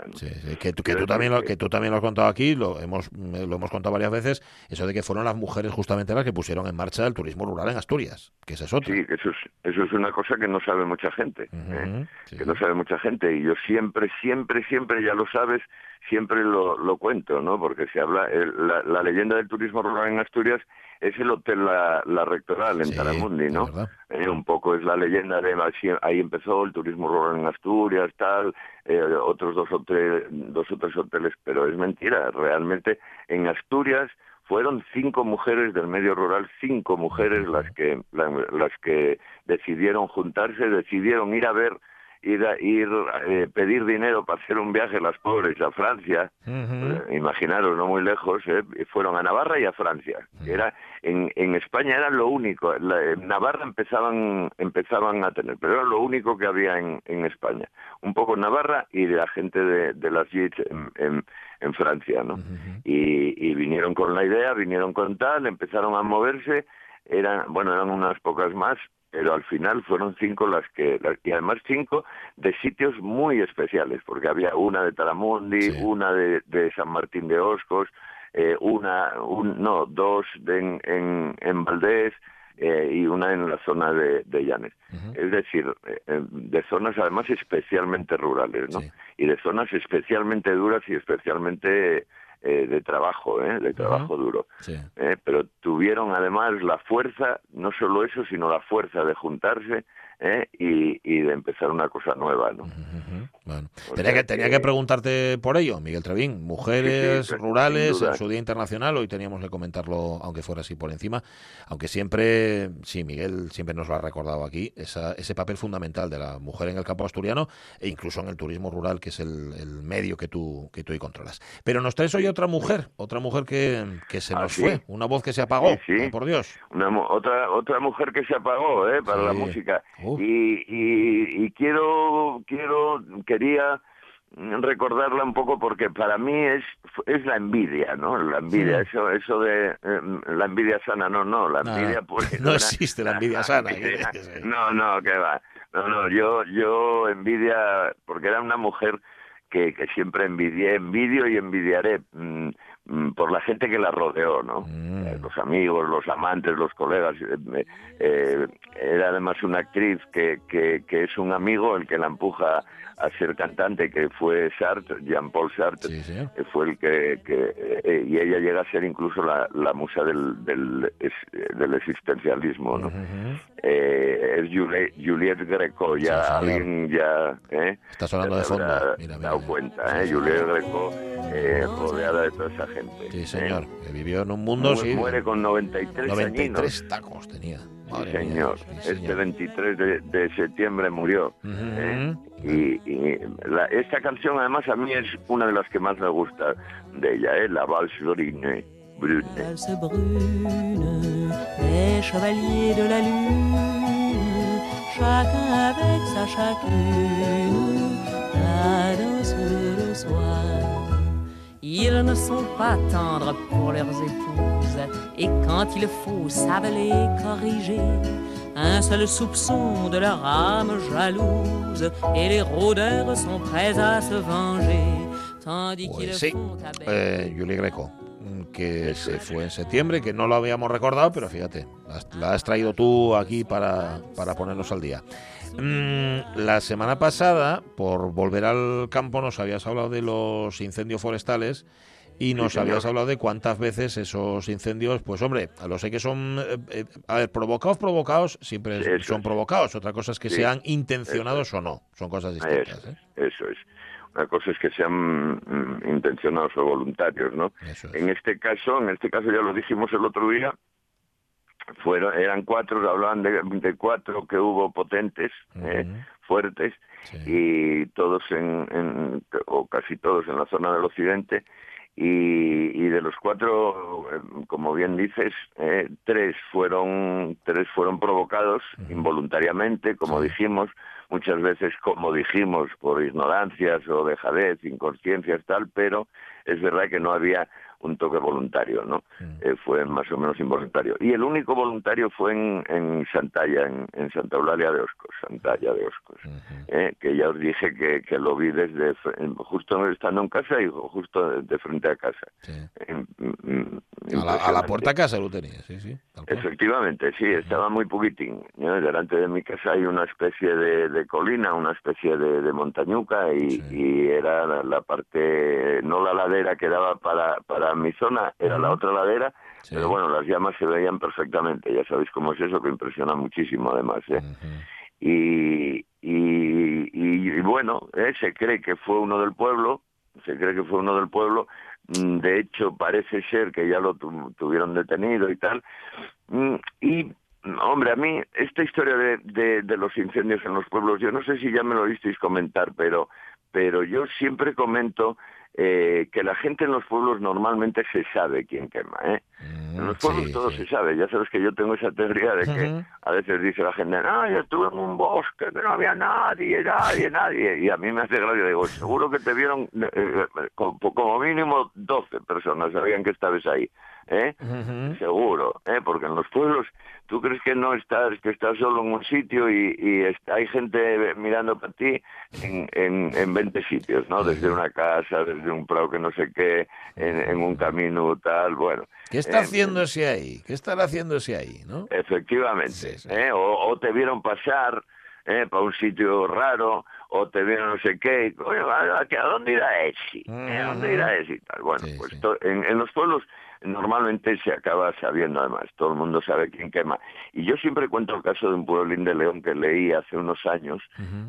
que, tú, que tú también lo, que tú también lo has contado aquí, lo hemos, eh, lo hemos contado varias veces, eso de que fueron las mujeres justamente las que pusieron en marcha el turismo rural en Asturias, que es eso. Sí, eso es, eso es una cosa que no sabe mucha gente, ¿eh? que no sabe mucha gente y yo siempre, siempre, siempre, ya lo sabes, siempre lo, lo cuento, ¿no? Porque se habla, la, la leyenda del turismo rural en Asturias es el hotel La, la Rectoral en Taramundi, ¿no? Eh, un poco es la leyenda de ahí empezó el turismo rural en Asturias, tal, eh, otros dos o, tres, dos o tres hoteles, pero es mentira. Realmente en Asturias fueron cinco mujeres del medio rural, cinco mujeres las que las que decidieron juntarse, decidieron ir a ver ir a ir eh, pedir dinero para hacer un viaje las pobres a Francia eh, imaginaros no muy lejos eh, fueron a Navarra y a Francia era en, en España era lo único en Navarra empezaban empezaban a tener pero era lo único que había en, en España. Un poco Navarra y la gente de, de las JIT en, en, Francia no y, y vinieron con la idea vinieron con tal empezaron a moverse eran bueno eran unas pocas más pero al final fueron cinco las que, y además cinco de sitios muy especiales, porque había una de Taramundi, una de, de, San Martín de Oscos, eh, una, un, no, dos de, en, en, Valdés eh, y una en la zona de, de Llanes. Es decir, eh, de zonas además especialmente rurales, ¿no? Y de zonas especialmente duras y especialmente eh, de trabajo, ¿eh? de trabajo duro. ¿eh? Pero tuvieron además la fuerza, no solo eso, sino la fuerza de juntarse ¿eh? y, y, de empezar una cosa nueva. ¿no? Bueno. Tenía, que, tenía que preguntarte por ello, Miguel Trevín. Mujeres rurales en su Día Internacional, hoy teníamos que comentarlo, aunque fuera así por encima, aunque siempre, sí, Miguel siempre nos lo ha recordado aquí, esa, ese papel fundamental de la mujer en el campo asturiano e incluso en el turismo rural, que es el, el medio que tú, que tú hoy controlas. Pero nos traes hoy otra mujer, otra mujer que, que se ah, nos fue, una voz que se apagó, por Dios. Una, otra, otra mujer que se apagó ¿eh? para la música. Y, y, y, quiero, quiero, quería recordarla un poco porque para mí es es la envidia no la envidia eso eso de em, la envidia sana no no la envidia pues no existe la envidia sana no no que va. No no yo yo envidia porque era una mujer que, que siempre envidié envidio y envidiaré. Mm, por la gente que la rodeó, ¿no? Mm. Eh, los amigos, los amantes, los colegas. Eh, eh, era además una actriz que, que, que, es un amigo el que la empuja a ser cantante, que fue Sartre, Jean-Paul Sartre, que fue el que... que y ella llega a ser incluso la, la musa del, del, del existencialismo, ¿no? es Juliette, Greco, ya alguien ya... ¿eh? Estás hablando de fondo. Mira, dado cuenta, ¿eh? Juliette Greco rodeada de toda esa gente. Sí, señor, que vivió en un mundo... sí, muere con 93 93 tacos tenía. sí, señor. Este 23 de, septiembre murió. ¿eh? Y, la, esta canción además a mí es una de las que más me gusta de ella, ¿eh? La Valse Brune. Brune. Valse brune, des chevaliers de la lune, chacun avec sa chacune, la danse le soir. Ils ne sont pas tendres pour leurs épouses, et quand il faut savent les corriger. Un seul soupçon de leur âme jalouse, et les rôdeurs sont prêts à se venger. Tandis qu'ils font à que se fue en septiembre, que no lo habíamos recordado, pero fíjate, la has traído tú aquí para, para ponernos al día. Mm, la semana pasada, por volver al campo, nos habías hablado de los incendios forestales y nos habías hablado de cuántas veces esos incendios, pues hombre, lo sé que son, eh, eh, a ver, provocados, provocados, siempre son provocados. Otra cosa es que sean intencionados o no, son cosas distintas. Eso, ¿eh? eso es. Una cosa es que sean mm, intencionados o voluntarios, ¿no? En este caso, en este caso ya lo dijimos el otro día, fueron eran cuatro hablaban de, cuatro que hubo potentes eh, fuertes y todos en, o casi todos en la zona del occidente y, y de los cuatro eh, como bien dices eh, tres fueron tres fueron provocados involuntariamente como dijimos muchas veces, como dijimos, por ignorancias o dejadez, inconsciencias, tal, pero es verdad que no había un toque voluntario, ¿no? Eh, fue más o menos involuntario. Y el único voluntario fue en, en Santalla, en, en Santa Eulalia de Oscos, Santalla de Oscos, eh, que ya os dije que, que lo vi desde, justo estando en casa y justo de, de frente a casa. En- mm, A la, a la puerta a casa lo tenía, sí, sí. Efectivamente, sí, estaba muy poquitín. ¿no? Delante de mi casa hay una especie de, de colina, una especie de, de montañuca y, y era la, la parte, no la ladera que daba para, para mi zona, era la otra ladera, pero bueno, las llamas se veían perfectamente. Ya sabéis cómo es eso, que impresiona muchísimo además. ¿eh? y, y, y- y bueno, ¿eh? se cree que fue uno del pueblo, se cree que fue uno del pueblo, Mm, de hecho parece ser que ya lo tu- tuvieron detenido y tal, Mm, y hombre, a mí esta historia de, de, de los incendios en los pueblos, yo no sé si ya me lo visteis comentar, pero, pero yo siempre comento eh, que la gente en los pueblos normalmente se sabe quién quema, ¿eh? En los pueblos todo se sabe. Ya sabes que yo tengo esa teoría de que a veces dice la gente, no, yo estuve en un bosque que no había nadie, nadie, nadie. Y a mí me hace gracia. Digo, seguro que te vieron eh, eh, como, como mínimo 12 personas sabían que estabas ahí. ¿Eh? Seguro, ¿eh? porque en los pueblos tú crees que no estás, que estás solo en un sitio y, y está- hay gente mirando para ti en, en, en 20 sitios, ¿no? Desde una casa, desde un prado que no sé qué, en, en un camino tal, bueno. ¿Qué está Eh, haciéndose ahí? ¿Qué estará haciéndose ahí, no? Efectivamente. ¿eh? O, o te vieron pasar ¿eh? para un sitio raro, o te vieron no sé qué. y, Oye, ¿a, dónde irá ese? ¿Eh? ¿A dónde irá ese? Y tal. Bueno, pues en, en los pueblos normalmente se acaba sabiendo además, todo el mundo sabe quién quema. Y yo siempre cuento el caso de un pueblín de León que leí hace unos años,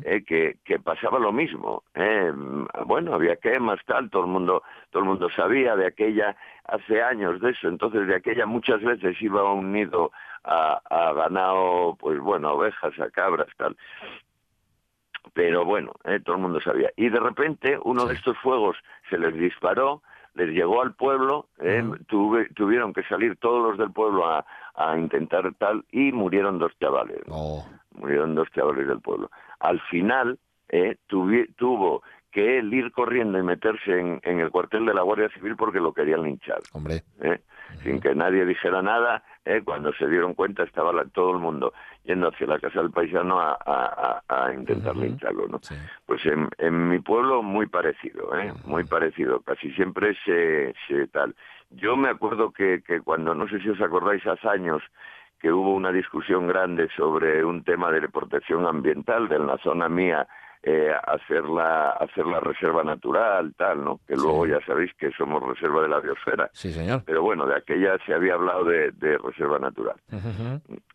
eh, que, que pasaba lo mismo. eh, mm, Bueno, había quemas, tal, todo el mundo, todo el mundo sabía de aquella, hace años de eso, entonces de aquella muchas veces iba a un nido a, a ganado, pues bueno, a ovejas, a cabras, tal. Pero bueno, eh, todo el mundo sabía. Y de repente uno de estos fuegos se les disparó, les llegó al pueblo, eh, tuve- tuvieron que salir todos los del pueblo a, a intentar tal y murieron dos chavales. Murieron dos chavales del pueblo. Al final eh, tuvi- tuvo que él ir corriendo y meterse en, en el cuartel de la Guardia Civil porque lo querían linchar. Hombre. ¿eh? Sin que nadie dijera nada, ¿eh? cuando se dieron cuenta estaba la- todo el mundo yendo hacia la casa del paisano a, a- a- a intentar lincharlo. ¿no? Pues en, en mi pueblo muy parecido, ¿eh? muy parecido, casi siempre se, se tal. Yo me acuerdo que, que cuando, no sé si os acordáis, hace años, que hubo una discusión grande sobre un tema de protección ambiental de la zona mía, eh, hacer, la, hacer la reserva natural, tal, ¿no? Que luego ya sabéis que somos reserva de la biosfera. Sí, señor. Pero bueno, de aquella se había hablado de, de reserva natural.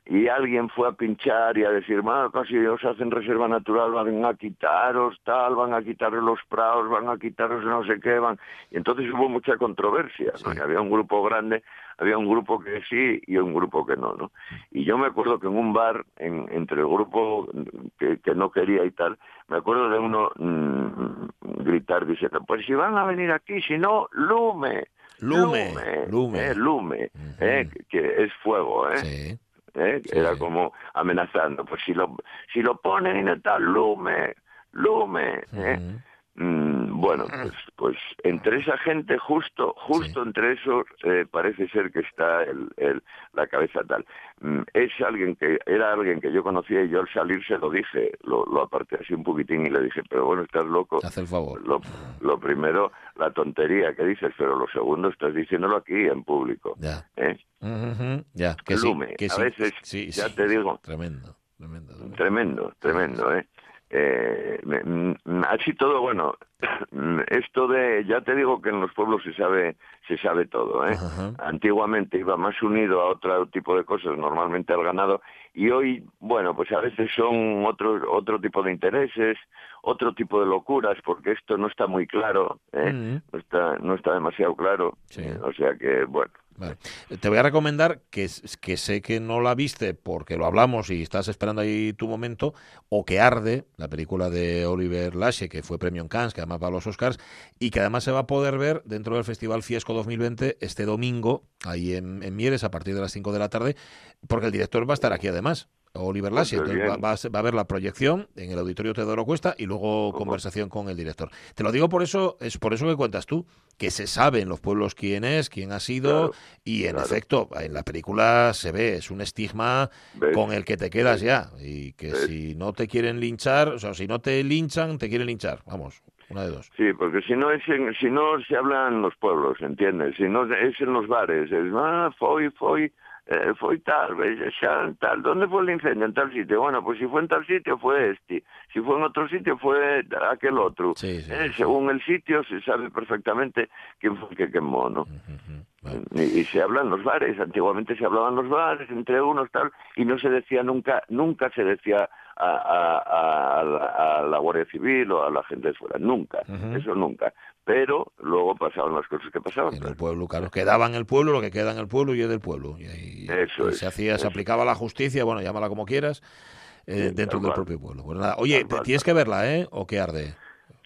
Y alguien fue a pinchar y a decir, "Ma, si os hacen reserva natural van a quitaros tal, van a quitaros los prados, van a quitaros no sé qué, van... Y entonces hubo mucha controversia, ¿no? Y había un grupo grande, había un grupo que sí y un grupo que no, ¿no? Y yo me acuerdo que en un bar, en- entre el grupo que, que no quería y tal, me acuerdo de uno mm, gritar diciendo, pues si van a venir aquí, si no, lume. Lume, lume, eh, lume, eh, que, que es fuego, ¿eh? ¿eh? Era como amenazando, pues si lo, si lo ponen y no tal, lume, lume, ¿eh? Mm, bueno, pues, pues entre esa gente, justo, justo entre esos, eh, parece ser que está el, el- la cabeza tal. Mm, es alguien que, era alguien que yo conocía y yo al salir se lo dije, lo, lo aparté así un poquitín y le dije, pero bueno, estás loco. Haz el favor. Lo, lo primero, la tontería que dices, pero lo segundo, estás diciéndolo aquí en público. Ya. ¿eh? Ya, que sí, Lume, que a sí. veces, Sí, ya sí, te digo, Tremendo, tremendo. Tremendo, tremendo, ¿eh? Eh, me- mm, así todo, bueno, esto de, ya te digo que en los pueblos se sabe, se sabe todo, ¿eh? Antiguamente iba más unido a otro tipo de cosas, normalmente al ganado, y hoy, bueno, pues a veces son otro, otro tipo de intereses, otro tipo de locuras, porque esto no está muy claro, ¿eh? no, está, no está demasiado claro, o sea que, bueno, Vale. Te voy a recomendar que, sé que no la viste porque lo hablamos y estás esperando ahí tu momento, o que Arde, la película de Oliver Lashe, que fue premio en Cannes, que además va a los Oscars, y que además se va a poder ver dentro del Festival Fiesco 2020 este domingo, ahí en, en Mieres, a partir de las 5 de la tarde, porque el director va a estar aquí además. Oliver Lassi. Pues Entonces va, va a va a haber la proyección en el auditorio Teodoro Cuesta y luego conversación con el director. Te lo digo por eso, es por eso que cuentas tú, que se sabe en los pueblos quién es, quién ha sido, y en efecto, en la película se ve, es un estigma ¿Ves? con el que te quedas ya. Y que ¿Ves? si no te quieren linchar, o sea, si no te linchan, te quieren linchar. Vamos, una de dos. Sí, porque si no es en- si no se habla en los pueblos, ¿entiendes? Si no es en los bares, es ah, foi, foi, eh, foi tal, xa, tal, ¿dónde fue el incendio? En tal sitio. Bueno, pues si fue en tal sitio fue este, si fue en otro sitio fue aquel otro. Eh, Según el sitio se sabe perfectamente quién fue el que quemó, ¿no? Y, y se habla en los bares, antiguamente se hablaba en los bares, entre unos tal, y no se decía nunca, nunca se decía a, a- a- a la, a la Guardia Civil o a la gente de fuera, nunca, eso nunca. Pero luego pasaban las cosas que pasaban. En el pueblo, claro, quedaba en el pueblo, lo que queda en el pueblo y es del pueblo. Y, Eso y es, se hacía, se aplicaba la justicia, bueno, llámala como quieras, eh, Sí, dentro del cual. propio pueblo. Pues nada, oye, tienes que verla, ¿eh? ¿O qué arde?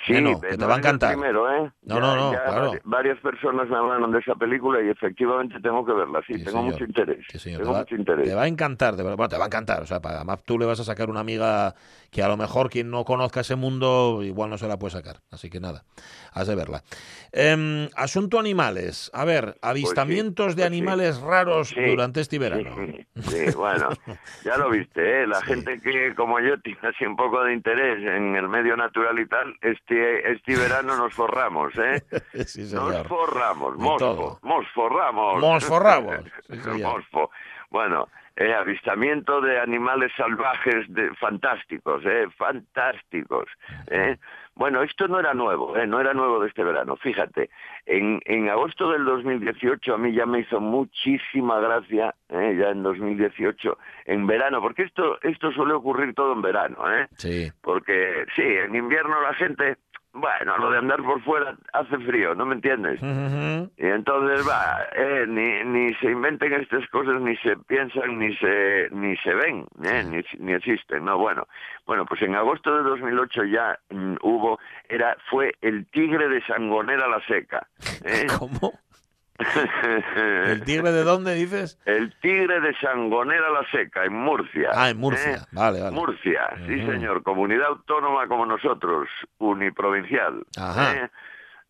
Sí, Que no, pero que te no va a encantar. Primero, ¿eh? No, Ya- no, no, claro. Varias personas me hablaron de esa película y efectivamente tengo que verla, sí, Sí, tengo señor. mucho interés. Sí, señor, tengo te, va, mucho interés. te va a encantar, de verdad. Bueno, te va a encantar. O sea, para, además tú le vas a sacar una amiga que a lo mejor quien no conozca ese mundo igual no se la puede sacar. Así que nada, has de verla. Em, asunto animales. A ver, avistamientos de pues animales raros durante este verano. Sí, bueno, ya lo viste, ¿eh? La gente que, como yo, tiene así un poco de interés en el medio natural y tal, este, este verano nos forramos, ¿eh? Sí, Nos señor. forramos, De mosfo, mosforramos. Mosforramos, sí. Mosfo. Bueno, eh, avistamiento de animales salvajes de, fantásticos, ¿eh? Fantásticos, ¿eh? Bueno, esto no era nuevo, ¿eh? no era nuevo de este verano. Fíjate, en, en agosto del 2018 a mí ya me hizo muchísima gracia, ¿eh? ya en 2018, en verano, porque esto, esto suele ocurrir todo en verano, ¿eh? Sí. Porque sí, en invierno la gente, bueno, lo de andar por fuera hace frío, ¿no me entiendes? Y entonces va, eh, ni, ni se inventen estas cosas, ni se piensan, ni se ni se ven, eh, ni, ni existen, no, bueno, bueno, pues en agosto de 2008 ya mm, hubo, era, fue el tigre de Sangonera la Seca. ¿eh? ¿Cómo? ¿El tigre de dónde dices? El tigre de Sangonera la Seca, en Murcia. Ah, en Murcia. ¿eh? Vale, vale. Murcia, sí señor, comunidad autónoma como nosotros, uniprovincial. Ajá. ¿eh?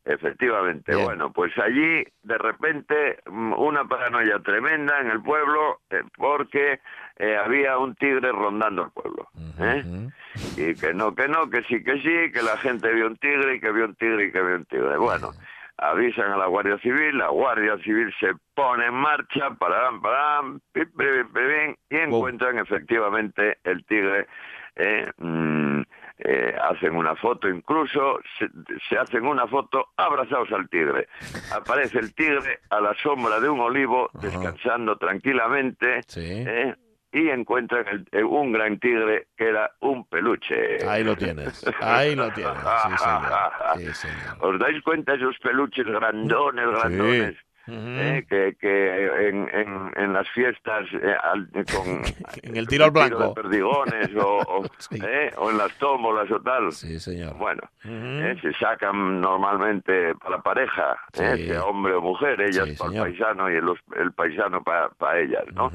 Efectivamente, Bien. bueno, pues allí de repente mm, una paranoia tremenda en el pueblo eh, porque eh, había un tigre rondando el pueblo. ¿eh? Y que no, que no, que sí, que sí, que la gente vio un tigre y que vio un tigre y que vio un tigre. Bueno, avisan a la Guardia Civil, la Guardia Civil se pone en marcha, pip, pip, y encuentran efectivamente el tigre. eh, mm, eh, hacen una foto incluso, se, se hacen una foto abrazados al tigre. Aparece el tigre a la sombra de un olivo, descansando tranquilamente, eh, y encuentran el- eh, un gran tigre que era un peluche. Ahí lo tienes. Ahí lo tienes. Sí, señor. Sí, señor. ¿Os dais cuenta esos peluches grandones, grandones? Eh, que, que en, en, en las fiestas eh, al- con En el tiro al blanco. de perdigones o, o, eh, o en las tómbolas o tal. Sí, señor. Bueno, eh, se sacan normalmente para la pareja, eh, Sí. sea hombre o mujer, ellas Sí, para el señor. paisano y el, el paisano para ellas, ¿no?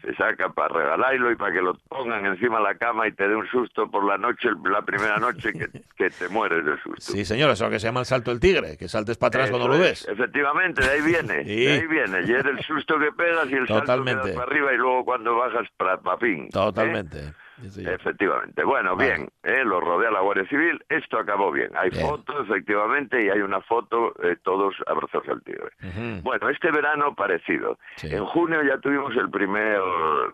Se saca para regalarlo y para que lo pongan encima de la cama y te dé un susto por la noche, la primera noche que, que te mueres de susto. Sí, señor, eso que se llama el salto del tigre, que saltes para atrás cuando Eso lo es, ves. Efectivamente, de ahí viene, Sí. de ahí viene. Y es el susto que pegas y el Totalmente. salto que para arriba y luego cuando bajas para papín. Totalmente. Sí, señor. Efectivamente. Bueno, bien, eh, lo rodea la Guardia Civil, esto acabó bien. Hay Bien. fotos, efectivamente, y hay una foto, eh, todos abrazados al tigre. Ujú. Bueno, este verano parecido. En junio ya tuvimos el primer,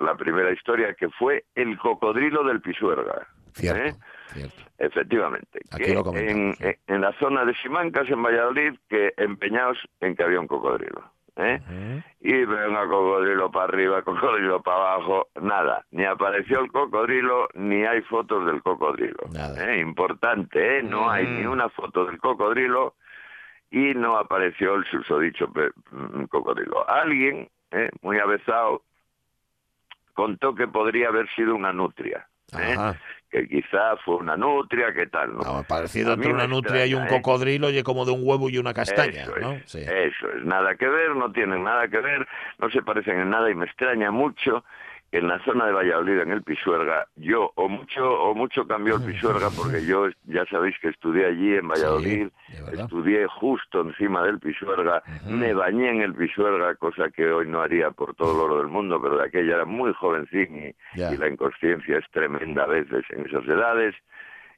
la primera historia que fue el cocodrilo del Pisuerga. Cierto, ¿eh? cierto. Efectivamente. Aquí que lo comentamos, en, en la zona de Simancas, en Valladolid, que empeñados en que había un cocodrilo. ¿eh? Y venga cocodrilo para arriba, cocodrilo para abajo, nada. Ni apareció el cocodrilo, ni hay fotos del cocodrilo. ¿eh? Importante, ¿eh? No hay ni una foto del cocodrilo y no apareció el susodicho mm, cocodrilo. Alguien, ¿eh? muy avezado, contó que podría haber sido una nutria. ¿eh? Que quizá fue una nutria, ¿qué tal? ¿no? Parecido entre una nutria y un ¿eh? cocodrilo, y como de un huevo y una castaña, Eso es, ¿no? Sí. Eso es, nada que ver, no tienen nada que ver, no se parecen en nada y me extraña mucho en la zona de Valladolid, en el Pisuerga, yo o mucho o mucho cambió el Pisuerga porque yo ya sabéis que estudié allí en Valladolid, estudié justo encima del Pisuerga, me bañé en el Pisuerga, cosa que hoy no haría por todo el oro del mundo, pero de aquella era muy jovencín y la inconsciencia es tremenda a veces en esas edades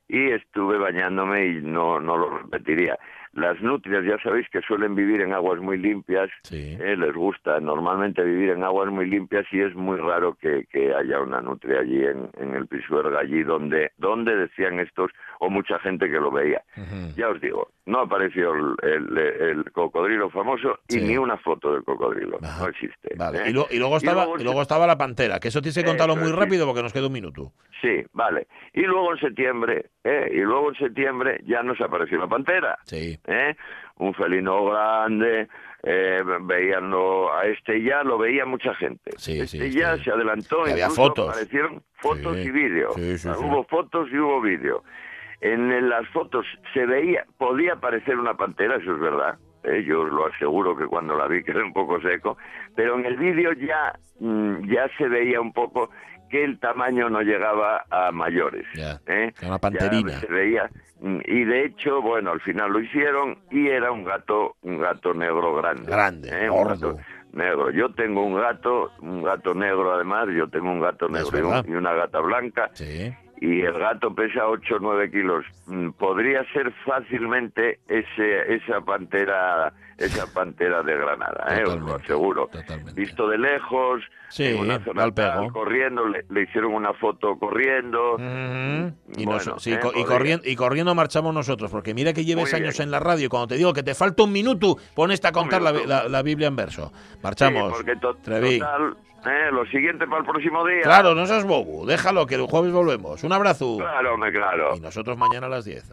y estuve bañándome y no, no lo repetiría. Las nutrias ya sabéis que suelen vivir en aguas muy limpias, eh, les gusta normalmente vivir en aguas muy limpias y es muy raro que, que haya una nutria allí en, en el Pisuerga, allí donde, donde decían estos, o mucha gente que lo veía. Ya os digo, no apareció el, el- el cocodrilo famoso y ni una foto del cocodrilo, no existe. Vale. ¿eh? Y, lo- y luego estaba, y luego estaba la pantera, que eso tienes que contarlo muy rápido porque nos queda un minuto. Sí, vale. Y luego en septiembre, ¿eh? y luego en septiembre ya nos apareció la pantera. Sí. ¿Eh? Un felino grande, eh, veíanlo a este ya, lo veía mucha gente. este ya se adelantó, Y había fotos. aparecieron fotos y vídeos. Ah. Hubo fotos y hubo vídeo. En las fotos se veía, podía parecer una pantera, eso es verdad. ¿eh? Yo os lo aseguro que cuando la vi quedé un poco seco, pero en el vídeo ya, mm, ya se veía un poco que el tamaño no llegaba a mayores. ¿eh? Una panterina. Se veía mm, y de hecho, bueno, al final lo hicieron y era un gato, un gato negro grande. Grande, ¿eh? Un gato negro. Yo tengo un gato, un gato negro además, yo tengo un gato negro y, un- y una gata blanca. Y el gato pesa 8 o 9 kilos. Mm, Podría ser fácilmente ese, esa pantera esa pantera de Granada, ¿eh? os lo aseguro. Visto de lejos, Sí, en una zona al pego. tal, corriendo, le, le hicieron una foto corriendo. Y, Bueno, nos- sí, ¿eh? y, corriendo, y corriendo marchamos nosotros, porque mira que lleves Muy años bien. en la radio y cuando te digo que te falta un minuto, pones a contar la, la- la Biblia en verso. Marchamos. Sí, porque to- Trevi. total, ¿eh? lo siguiente para el próximo día. Claro, no seas bobo, déjalo, que el jueves volvemos. Un abrazo. Claro, me claro. Y nosotros mañana a las 10.